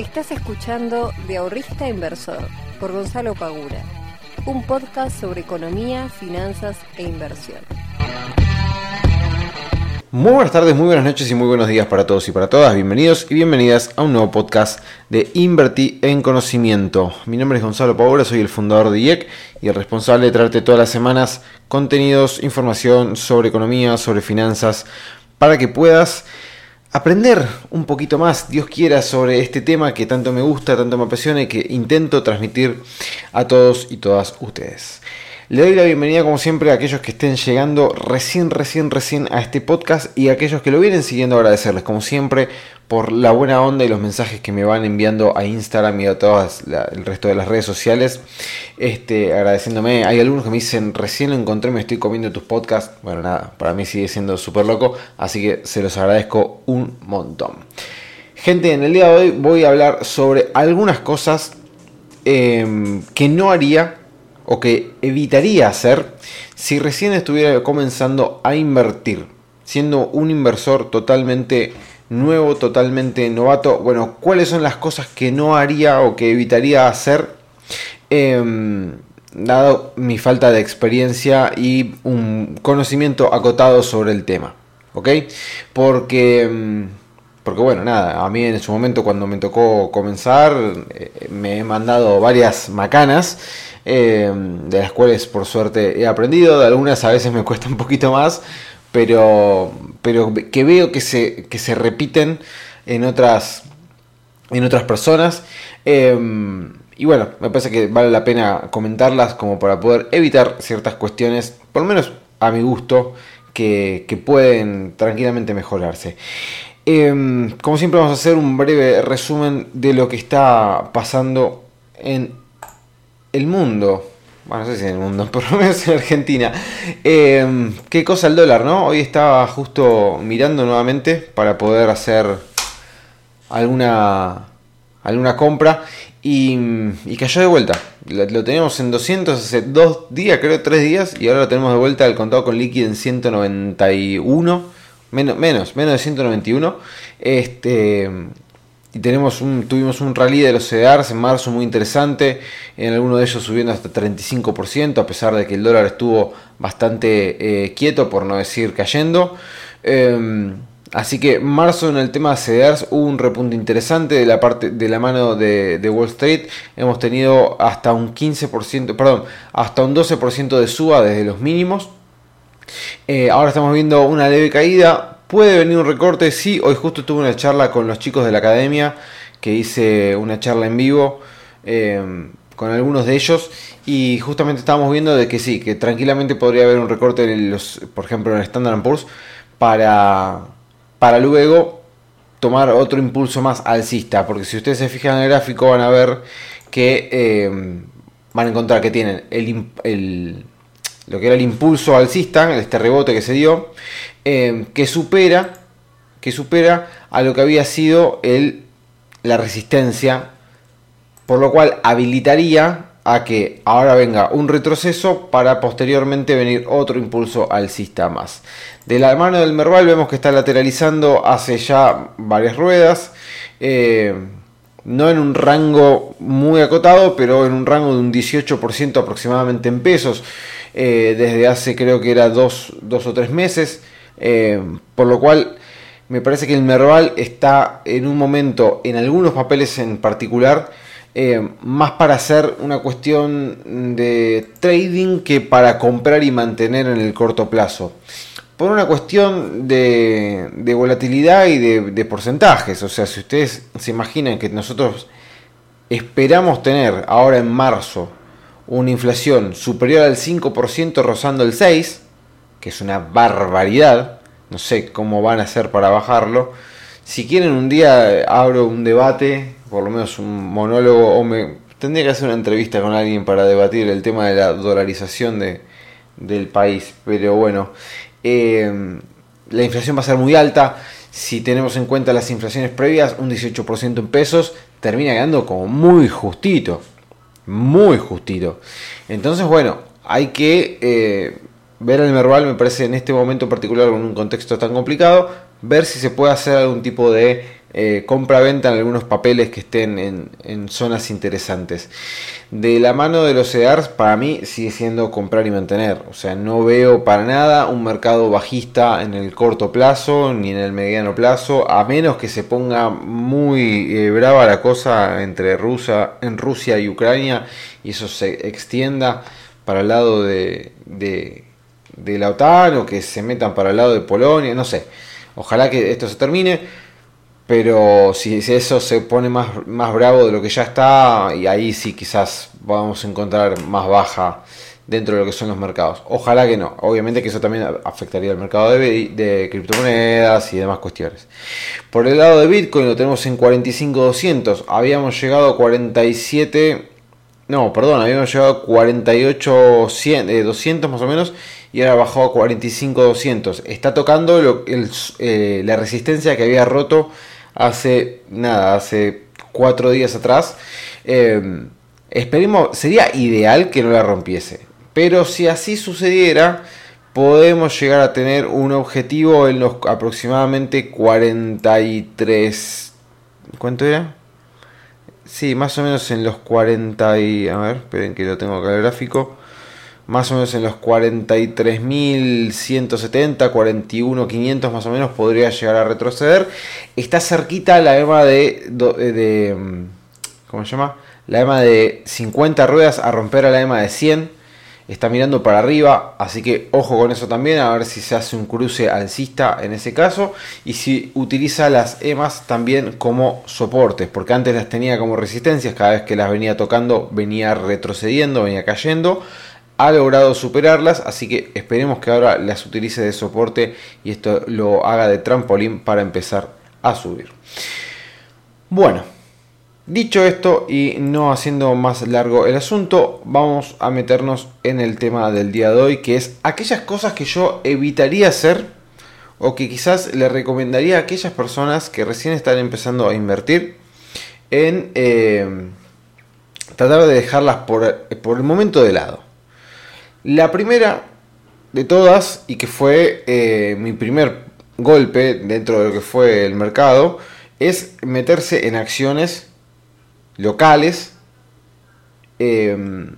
Estás escuchando De Ahorrista Inversor por Gonzalo Pagura, un podcast sobre economía, finanzas e inversión. Muy buenas tardes, muy buenas noches y muy buenos días para todos y para todas. Bienvenidos y bienvenidas a un nuevo podcast de Invertir en Conocimiento. Mi nombre es Gonzalo Pagura, soy el fundador de IEC y el responsable de traerte todas las semanas contenidos, información sobre economía, sobre finanzas, para que puedas aprender un poquito más, Dios quiera, sobre este tema que tanto me gusta, tanto me apasiona y que intento transmitir a todos y todas ustedes. Le doy la bienvenida como siempre a aquellos que estén llegando recién, recién, recién a este podcast y a aquellos que lo vienen siguiendo agradecerles como siempre por la buena onda y los mensajes que me van enviando a Instagram y a todas el resto de las redes sociales. Este, agradeciéndome, hay algunos que me dicen recién lo encontré, me estoy comiendo tus podcasts. Bueno, nada, para mí sigue siendo súper loco, así que se los agradezco un montón. Gente, en el día de hoy voy a hablar sobre algunas cosas em, que no haría o que evitaría hacer si recién estuviera comenzando a invertir, siendo un inversor totalmente nuevo, totalmente novato. Bueno, ¿cuáles son las cosas que no haría o que evitaría hacer? Em, dado mi falta de experiencia y un conocimiento acotado sobre el tema. ¿Ok? Porque, em, porque bueno, nada, a mí en su momento cuando me tocó comenzar eh, me he mandado varias macanas eh, de las cuales por suerte he aprendido, de algunas a veces me cuesta un poquito más, pero, pero que veo que se, que se repiten en otras, en otras personas. Eh, y bueno, me parece que vale la pena comentarlas como para poder evitar ciertas cuestiones, por lo menos a mi gusto, que, pueden tranquilamente mejorarse. Eh, como siempre vamos a hacer un breve resumen de lo que está pasando en el mundo, bueno, no sé si en el mundo, por lo menos en Argentina. Eh, ¿Qué cosa el dólar, no? Hoy estaba justo mirando nuevamente para poder hacer alguna, alguna compra y, cayó de vuelta. Lo, teníamos en 200 hace dos días, creo tres días, y ahora lo tenemos de vuelta el contado con líquido en 191, menos, menos, menos de 191. Este y tenemos tuvimos un rally de los CDRs en marzo muy interesante, en alguno de ellos subiendo hasta 35%, a pesar de que el dólar estuvo bastante eh, quieto, por no decir cayendo. Em, así que marzo en el tema de CDRs hubo un repunte interesante de la parte de la mano de, Wall Street. Hemos tenido hasta un 15%, perdón, hasta un 12% de suba desde los mínimos. Eh, ahora estamos viendo una leve caída, Puede venir un recorte, sí. Hoy justo tuve una charla con los chicos de la academia, que hice una charla en vivo eh, con algunos de ellos y justamente estábamos viendo de que sí, que tranquilamente podría haber un recorte, en los, por ejemplo, en el Standard Poor's para, para luego tomar otro impulso más alcista, porque si ustedes se fijan en el gráfico van a ver que eh, van a encontrar que tienen el, lo que era el impulso alcista, este rebote que se dio, Em, que supera que supera a lo que había sido el, la resistencia, por lo cual habilitaría a que ahora venga un retroceso para posteriormente venir otro impulso alcista más. De la mano del Merval vemos que está lateralizando hace ya varias ruedas, eh, no en un rango muy acotado, pero en un rango de un 18% aproximadamente en pesos, eh, desde hace creo que era dos, dos o tres meses. Eh, por lo cual me parece que el Merval está en un momento, en algunos papeles en particular, eh, más para hacer una cuestión de trading que para comprar y mantener en el corto plazo. Por una cuestión de, volatilidad y de, de, porcentajes. O sea, si ustedes se imaginan que nosotros esperamos tener ahora en marzo una inflación superior al 5% rozando el 6%, que es una barbaridad. No sé cómo van a hacer para bajarlo. Si quieren un día abro un debate, por lo menos un monólogo, o me tendría que hacer una entrevista con alguien para debatir el tema de la dolarización de, del país. Pero bueno, eh, la inflación va a ser muy alta. Si tenemos en cuenta las inflaciones previas, un 18% en pesos, termina quedando como muy justito. Muy justito. Entonces, bueno, hay que eh, ver el Merval me parece en este momento particular, con un contexto tan complicado, ver si se puede hacer algún tipo de eh, compra-venta en algunos papeles que estén en, zonas interesantes. De la mano de los EDARs, para mí sigue siendo comprar y mantener. O sea, no veo para nada un mercado bajista en el corto plazo ni en el mediano plazo, a menos que se ponga muy eh, brava la cosa entre Rusia, en Rusia y Ucrania y eso se extienda para el lado de, de, de la OTAN o que se metan para el lado de Polonia, no sé. Ojalá que esto se termine pero si, eso se pone más, más bravo de lo que ya está, y ahí sí quizás vamos a encontrar más baja dentro de lo que son los mercados. Ojalá que no. Obviamente que eso también afectaría al mercado de, criptomonedas y demás cuestiones. Por el lado de Bitcoin lo tenemos en 45.200. Habíamos llegado a 47... No, perdón, habíamos llegado a 48, 200 más o menos y ahora bajó a 45.200. Está tocando eh, la resistencia que había roto hace nada, hace cuatro días atrás. Em, esperemos, sería ideal que no la rompiese. Pero si así sucediera, podemos llegar a tener un objetivo en los aproximadamente 43. ¿Cuánto era? Sí, más o menos en los 40 y... A ver, esperen que lo tengo acá el gráfico más o menos en los 43.170, 41.500 más o menos podría llegar a retroceder. Está cerquita la EMA de, de, mm, ¿cómo se llama? La EMA de 50 ruedas a romper a la EMA de 100. Está mirando para arriba, así que ojo con eso también, a ver si se hace un cruce alcista en ese caso y si utiliza las EMAs también como soportes, porque antes las tenía como resistencias, cada vez que las venía tocando venía retrocediendo, venía cayendo ha logrado superarlas, así que esperemos que ahora las utilice de soporte y esto lo haga de trampolín para empezar a subir. Bueno, dicho esto y no haciendo más largo el asunto, vamos a meternos en el tema del día de hoy, que es aquellas cosas que yo evitaría hacer o que quizás le recomendaría a aquellas personas que recién están empezando a invertir en eh, tratar de dejarlas por, por el momento de lado. La primera de todas, y que fue eh, mi primer golpe dentro de lo que fue el mercado, es meterse en acciones locales em,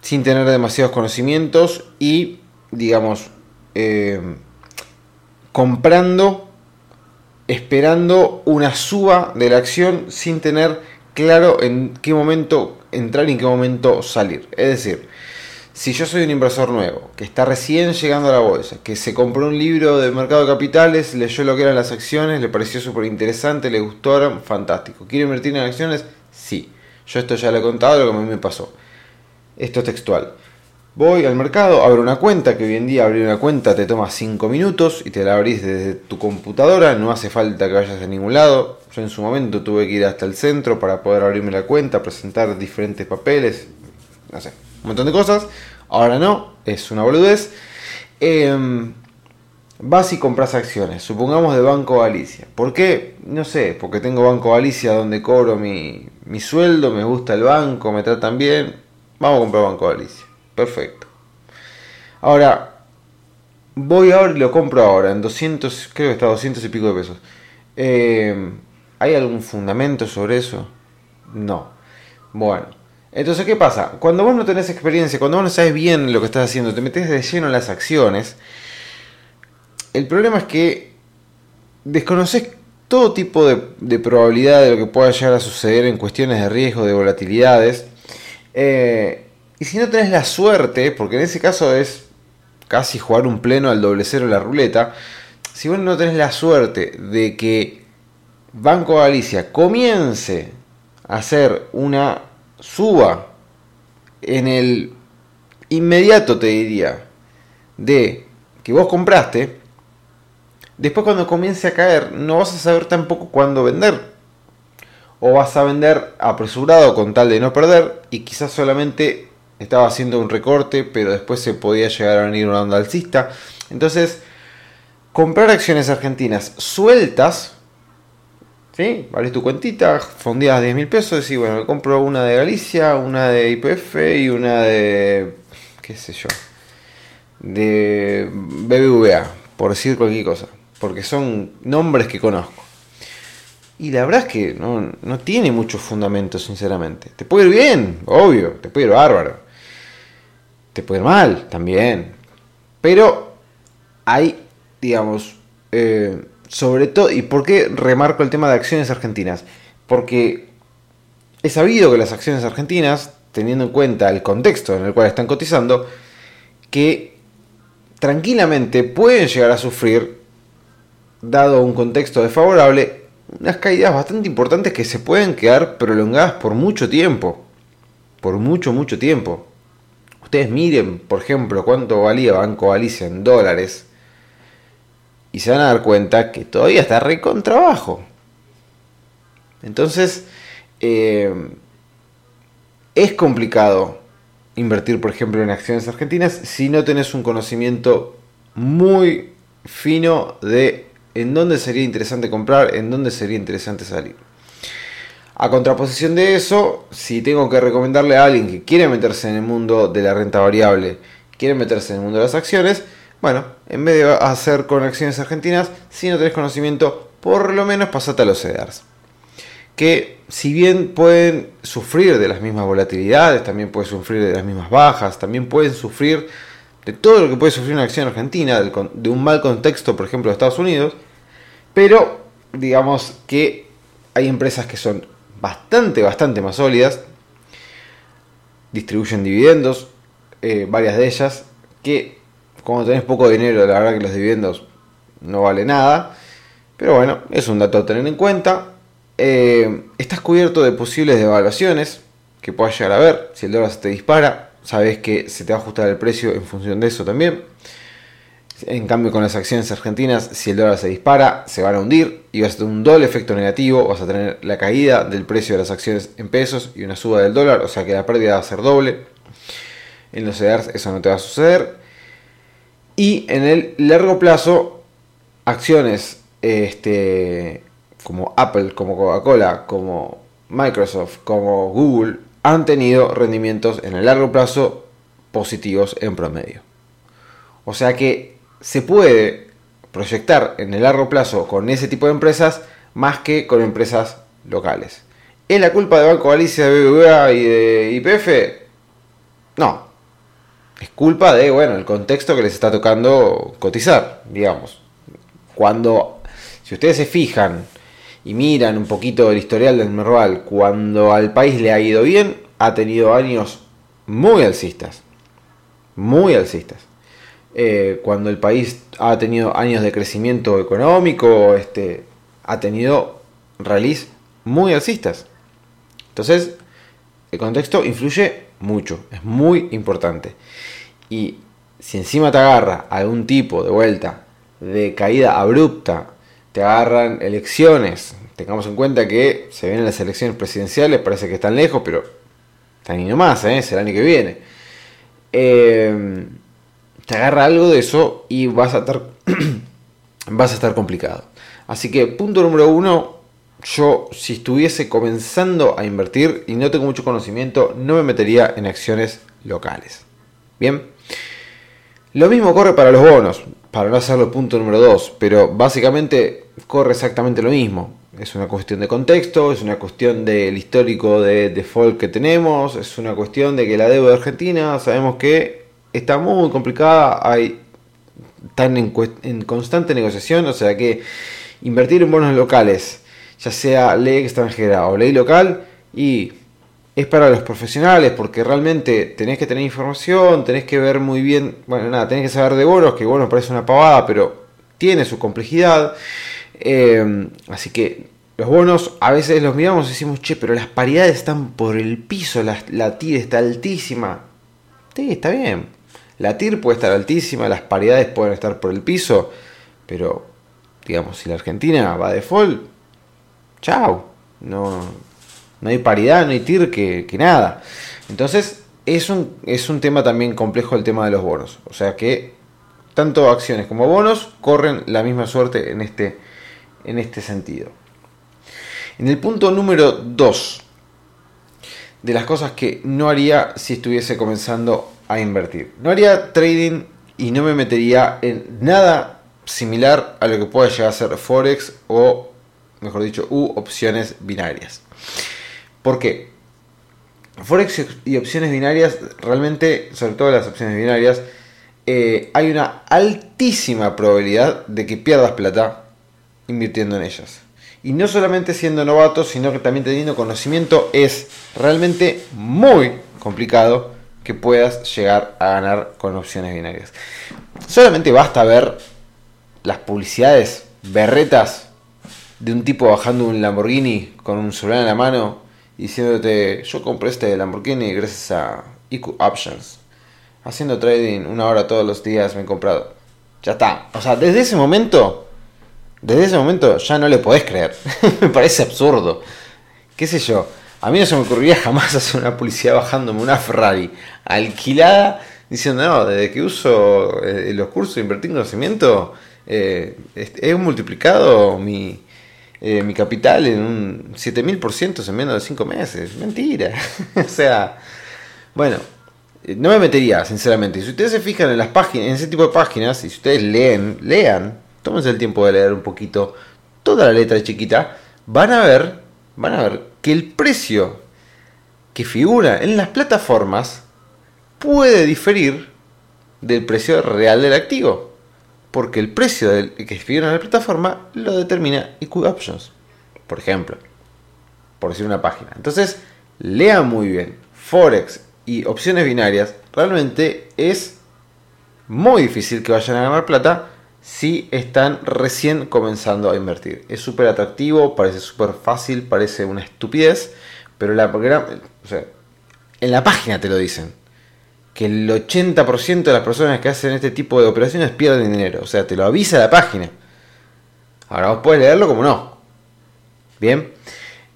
sin tener demasiados conocimientos y, digamos, em, comprando, esperando una suba de la acción sin tener claro en qué momento entrar y en qué momento salir. Es decir, si yo soy un inversor nuevo, que está recién llegando a la bolsa, que se compró un libro de mercado de capitales, leyó lo que eran las acciones, le pareció súper interesante, le gustaron, fantástico. ¿Quiere invertir en acciones? Sí. Yo esto ya le he contado lo que a mí me pasó. Esto es textual. Voy al mercado, abro una cuenta, que hoy en día abrir una cuenta te toma 5 minutos y te la abrís desde tu computadora, no hace falta que vayas a ningún lado. Yo en su momento tuve que ir hasta el centro para poder abrirme la cuenta, presentar diferentes papeles, no sé, un montón de cosas. Ahora no, es una boludez. Em, vas y compras acciones, supongamos de Banco Galicia. ¿Por qué? No sé, porque tengo Banco Galicia donde cobro mi, mi sueldo, me gusta el banco, me tratan bien. Vamos a comprar Banco Galicia. Perfecto. Ahora, voy ahora y lo compro ahora en 200, creo que está a 200 y pico de pesos. Em, ¿Hay algún fundamento sobre eso? No. Bueno, entonces, ¿qué pasa? Cuando vos no tenés experiencia, cuando vos no sabes bien lo que estás haciendo, te metes de lleno en las acciones, el problema es que desconoces todo tipo de, probabilidad de lo que pueda llegar a suceder en cuestiones de riesgo, de volatilidades. Eh, y si no tenés la suerte, porque en ese caso es casi jugar un pleno al doble cero la ruleta, si vos no tenés la suerte de que Banco Galicia comience a hacer una suba en el inmediato, te diría, de que vos compraste, después cuando comience a caer, no vas a saber tampoco cuándo vender. O vas a vender apresurado con tal de no perder y quizás solamente estaba haciendo un recorte, pero después se podía llegar a venir una onda alcista. Entonces, comprar acciones argentinas sueltas ¿Sí? Abrís tu cuentita, fondeas 10 mil pesos, y bueno, me compro una de Galicia, una de IPF y una de. qué sé yo. de BBVA, por decir cualquier cosa. Porque son nombres que conozco. Y la verdad es que no, no tiene mucho fundamento, sinceramente. Te puede ir bien, obvio, te puede ir bárbaro. Te puede ir mal, también. Pero hay, digamos, eh, sobre todo, ¿y por qué remarco el tema de acciones argentinas? Porque es sabido que las acciones argentinas, teniendo en cuenta el contexto en el cual están cotizando, que tranquilamente pueden llegar a sufrir, dado un contexto desfavorable, unas caídas bastante importantes que se pueden quedar prolongadas por mucho tiempo. Por mucho, mucho tiempo. Ustedes miren, por ejemplo, cuánto valía Banco Galicia en dólares y se van a dar cuenta que todavía está re con trabajo. Entonces, eh, es complicado invertir, por ejemplo, en acciones argentinas si no tenés un conocimiento muy fino de en dónde sería interesante comprar, en dónde sería interesante salir. A contraposición de eso, si tengo que recomendarle a alguien que quiere meterse en el mundo de la renta variable, quiere meterse en el mundo de las acciones, bueno, en vez de hacer con acciones argentinas, si no tenés conocimiento, por lo menos pasate a los CEDARs. Que si bien pueden sufrir de las mismas volatilidades, también pueden sufrir de las mismas bajas, también pueden sufrir de todo lo que puede sufrir una acción argentina, de un mal contexto, por ejemplo, de Estados Unidos, pero digamos que hay empresas que son bastante, bastante más sólidas, distribuyen dividendos, eh, varias de ellas, que como tenés poco dinero, la verdad que los dividendos no vale nada. Pero bueno, es un dato a tener en cuenta. Eh, estás cubierto de posibles devaluaciones que puedas llegar a ver. Si el dólar se te dispara, sabes que se te va a ajustar el precio en función de eso también. En cambio, con las acciones argentinas, si el dólar se dispara, se van a hundir y vas a tener un doble efecto negativo. Vas a tener la caída del precio de las acciones en pesos y una suba del dólar, o sea que la pérdida va a ser doble. En los CEDARs eso no te va a suceder. Y en el largo plazo, acciones este, como Apple, como Coca-Cola, como Microsoft, como Google, han tenido rendimientos en el largo plazo positivos en promedio. O sea que se puede proyectar en el largo plazo con ese tipo de empresas más que con empresas locales. ¿Es la culpa de Banco Galicia, de BBVA y de IPF? No, es culpa de, bueno, el contexto que les está tocando cotizar, digamos. Cuando, si ustedes se fijan y miran un poquito el historial del Merval, cuando al país le ha ido bien, ha tenido años muy alcistas. Muy alcistas. Eh, cuando el país ha tenido años de crecimiento económico, este, ha tenido rallies muy alcistas. Entonces, el contexto influye mucho, es muy importante. Y si encima te agarra algún tipo de vuelta de caída abrupta, te agarran elecciones, tengamos en cuenta que se vienen las elecciones presidenciales, parece que están lejos, pero están y nomás, ¿eh? es el año que viene. Eh, te agarra algo de eso y vas a estar, vas a estar complicado. Así que punto número uno, yo si estuviese comenzando a invertir y no tengo mucho conocimiento, no me metería en acciones locales. Bien. Lo mismo corre para los bonos, para no hacerlo punto número 2, pero básicamente corre exactamente lo mismo. Es una cuestión de contexto, es una cuestión del histórico de default que tenemos, es una cuestión de que la deuda de Argentina sabemos que está muy complicada, hay, están en, en constante negociación, o sea que invertir en bonos locales, ya sea ley extranjera o ley local, y es para los profesionales porque realmente tenés que tener información, tenés que ver muy bien, bueno, nada, tenés que saber de bonos, que bonos parece una pavada, pero tiene su complejidad. Eh, así que los bonos a veces los miramos y decimos, che, pero las paridades están por el piso, la, la TIR está altísima. Sí, está bien. La TIR puede estar altísima, las paridades pueden estar por el piso, pero digamos, si la Argentina va a default, chao. No, no hay paridad, no hay TIR que, nada. Entonces, es un, es un tema también complejo el tema de los bonos. O sea que tanto acciones como bonos corren la misma suerte en este, en este sentido. En el punto número 2 de las cosas que no haría si estuviese comenzando a invertir. No haría trading y no me metería en nada similar a lo que pueda llegar a ser Forex o mejor dicho, u opciones binarias. ¿Por qué? Forex y opciones binarias, realmente, sobre todo las opciones binarias, eh, hay una altísima probabilidad de que pierdas plata invirtiendo en ellas. Y no solamente siendo novato, sino que también teniendo conocimiento, es realmente muy complicado que puedas llegar a ganar con opciones binarias. Solamente basta ver las publicidades berretas de un tipo bajando un Lamborghini con un celular en la mano diciéndote yo compré este Lamborghini gracias a IQ Options. Haciendo trading una hora todos los días me he comprado. Ya está. O sea, desde ese momento, desde ese momento ya no le podés creer. me parece absurdo. ¿Qué sé yo? A mí no se me ocurriría jamás hacer una publicidad bajándome una Ferrari alquilada diciendo, no, desde que uso eh, los cursos de invertir en conocimiento, eh, he multiplicado mi, eh, mi capital en un 7000% en menos de 5 meses. Mentira. o sea, bueno, no me metería, sinceramente. Si ustedes se fijan en las páginas, en ese tipo de páginas, y si ustedes leen, lean, tómense el tiempo de leer un poquito toda la letra chiquita, van a ver, van a ver que el precio que figura en las plataformas puede diferir del precio real del activo. Porque el precio del que figura en la plataforma lo determina IQ Options. Por ejemplo. Por decir una página. Entonces, lea muy bien. Forex y opciones binarias realmente es muy difícil que vayan a ganar plata si están recién comenzando a invertir. Es súper atractivo, parece súper fácil, parece una estupidez, pero la, en la página te lo dicen. Que el 80% de las personas que hacen este tipo de operaciones pierden dinero. O sea, te lo avisa la página. Ahora vos puedes leerlo como no. Bien.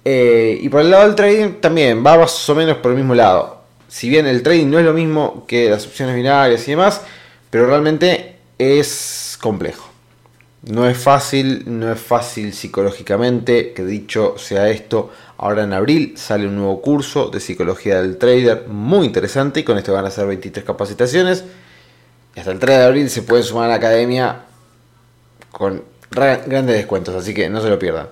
Eh, y por el lado del trading también va más o menos por el mismo lado. Si bien el trading no es lo mismo que las opciones binarias y demás, pero realmente es complejo. No es fácil, no es fácil psicológicamente, que dicho sea esto, ahora en abril sale un nuevo curso de psicología del trader muy interesante y con esto van a ser 23 capacitaciones. Y hasta el 3 de abril se puede sumar a la academia con grandes descuentos, así que no se lo pierdan.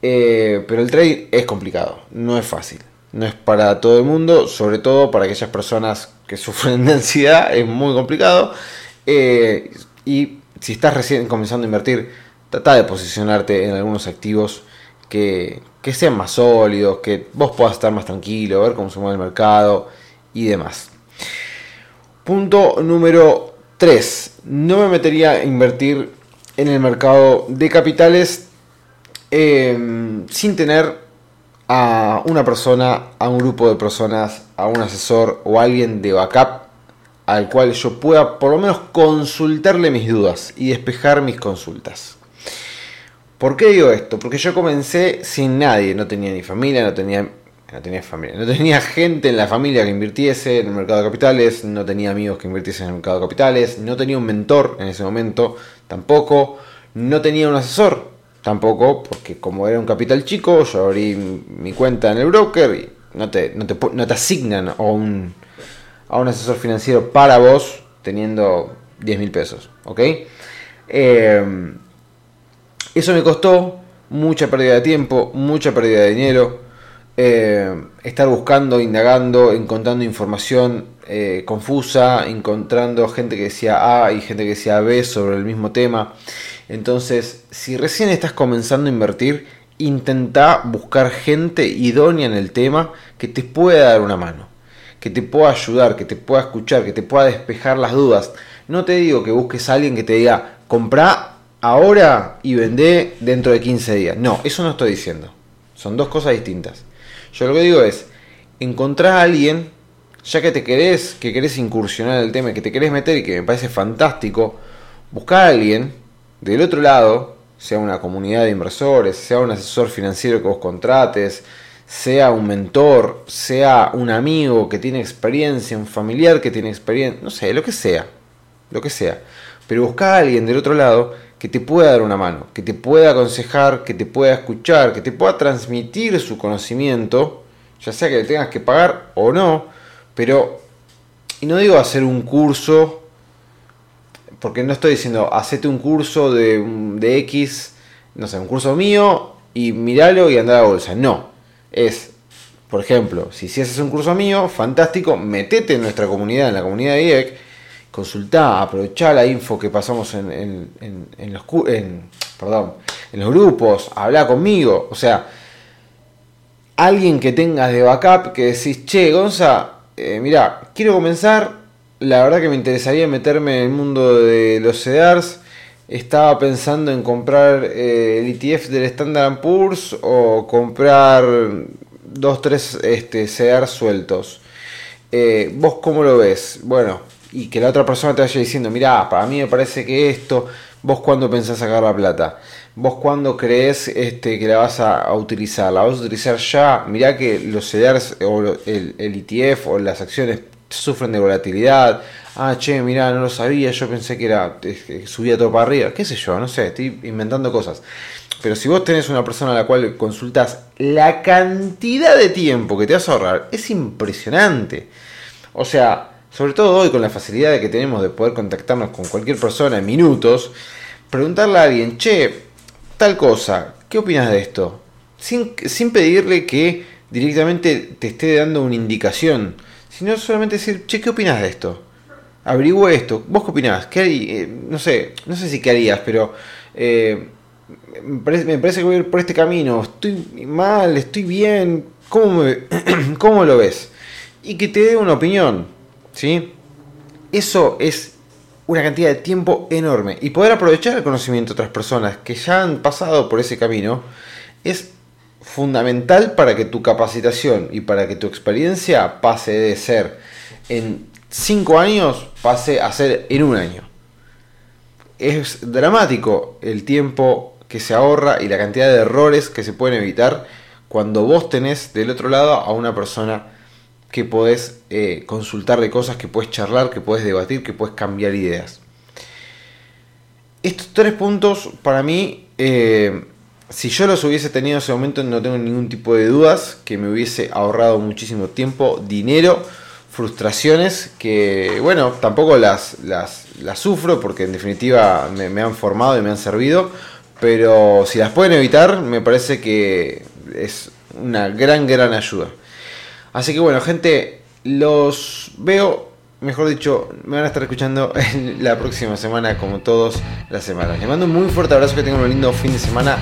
Eh, pero el trading es complicado, no es fácil. No es para todo el mundo, sobre todo para aquellas personas que sufren de ansiedad, es muy complicado. Eh, y si estás recién comenzando a invertir, trata de posicionarte en algunos activos que, sean más sólidos, que vos puedas estar más tranquilo, ver cómo se mueve el mercado y demás. Punto número 3. No me metería a invertir en el mercado de capitales em, sin tener a una persona, a un grupo de personas, a un asesor o alguien de backup al cual yo pueda por lo menos consultarle mis dudas y despejar mis consultas. ¿Por qué digo esto? Porque yo comencé sin nadie, no tenía ni familia, no tenía, no tenía familia, no tenía gente en la familia que invirtiese en el mercado de capitales, no tenía amigos que invirtiesen en el mercado de capitales, no tenía un mentor en ese momento tampoco, no tenía un asesor tampoco, porque como era un capital chico, yo abrí mi cuenta en el broker y no te, no te, no te asignan o un a un asesor financiero para vos teniendo 10 mil pesos. ¿Ok? Eh, eso me costó mucha pérdida de tiempo, mucha pérdida de dinero. Eh, estar buscando, indagando, encontrando información eh, confusa, encontrando gente que decía A y gente que decía B sobre el mismo tema. Entonces, si recién estás comenzando a invertir, intenta buscar gente idónea en el tema que te pueda dar una mano que te pueda ayudar, que te pueda escuchar, que te pueda despejar las dudas. No te digo que busques a alguien que te diga, comprá ahora y vendé dentro de 15 días. No, eso no estoy diciendo. Son dos cosas distintas. Yo lo que digo es, encontrar a alguien, ya que te querés, que querés incursionar en el tema, que te querés meter y que me parece fantástico, buscar a alguien del otro lado, sea una comunidad de inversores, sea un asesor financiero que vos contrates, sea un mentor, sea un amigo que tiene experiencia, un familiar que tiene experiencia, no sé, lo que sea, lo que sea. Pero busca a alguien del otro lado que te pueda dar una mano, que te pueda aconsejar, que te pueda escuchar, que te pueda transmitir su conocimiento, ya sea que le tengas que pagar o no, pero, y no digo hacer un curso, porque no estoy diciendo, hacete un curso de, de X, no sé, un curso mío y miralo y anda a la bolsa. No, es, por ejemplo, si, si haces un curso mío, fantástico, metete en nuestra comunidad, en la comunidad de IEC, consultá, aprovechá la info que pasamos en, en, los, en los grupos, habla conmigo, o sea, alguien que tengas de backup que decís, che, Gonza, eh, mira, quiero comenzar, la verdad que me interesaría meterme en el mundo de los CEDARs, estaba pensando en comprar eh, el ETF del Standard Poor's o comprar dos, tres este, sueltos. Eh, ¿Vos cómo lo ves? Bueno, y que la otra persona te vaya diciendo, mira, para mí me parece que esto, vos cuándo pensás sacar la plata, vos cuándo crees este, que la vas a, utilizar, la vas a utilizar ya, mirá que los CDRs o el, ETF o las acciones sufren de volatilidad, ah, che, mirá, no lo sabía, yo pensé que era, que subía todo para arriba, qué sé yo, no sé, estoy inventando cosas. Pero si vos tenés una persona a la cual consultas la cantidad de tiempo que te vas a ahorrar, es impresionante. O sea, sobre todo hoy con la facilidad que tenemos de poder contactarnos con cualquier persona en minutos, preguntarle a alguien, che, tal cosa, ¿qué opinas de esto? Sin, pedirle que directamente te esté dando una indicación, sino solamente decir, che, ¿qué opinas de esto? Averigüe esto, ¿vos qué opinás? ¿Qué eh, no sé, no sé si qué harías, pero eh, me, parece, que voy a ir por este camino, estoy mal, estoy bien, ¿cómo, ¿cómo lo ves? Y que te dé una opinión, ¿sí? Eso es una cantidad de tiempo enorme. Y poder aprovechar el conocimiento de otras personas que ya han pasado por ese camino es fundamental para que tu capacitación y para que tu experiencia pase de ser en 5 años, pase a ser en un año. Es dramático el tiempo que se ahorra y la cantidad de errores que se pueden evitar cuando vos tenés del otro lado a una persona que podés eh, consultarle cosas, que puedes charlar, que puedes debatir, que puedes cambiar ideas. Estos tres puntos para mí, eh, si yo los hubiese tenido en ese momento, no tengo ningún tipo de dudas, que me hubiese ahorrado muchísimo tiempo, dinero, frustraciones, que bueno, tampoco las, las, sufro porque en definitiva me, me han formado y me han servido, pero si las pueden evitar, me parece que es una gran, gran ayuda. Así que bueno, gente, los veo, mejor dicho, me van a estar escuchando la próxima semana, como todos las semanas. Les mando un muy fuerte abrazo, que tengan un lindo fin de semana.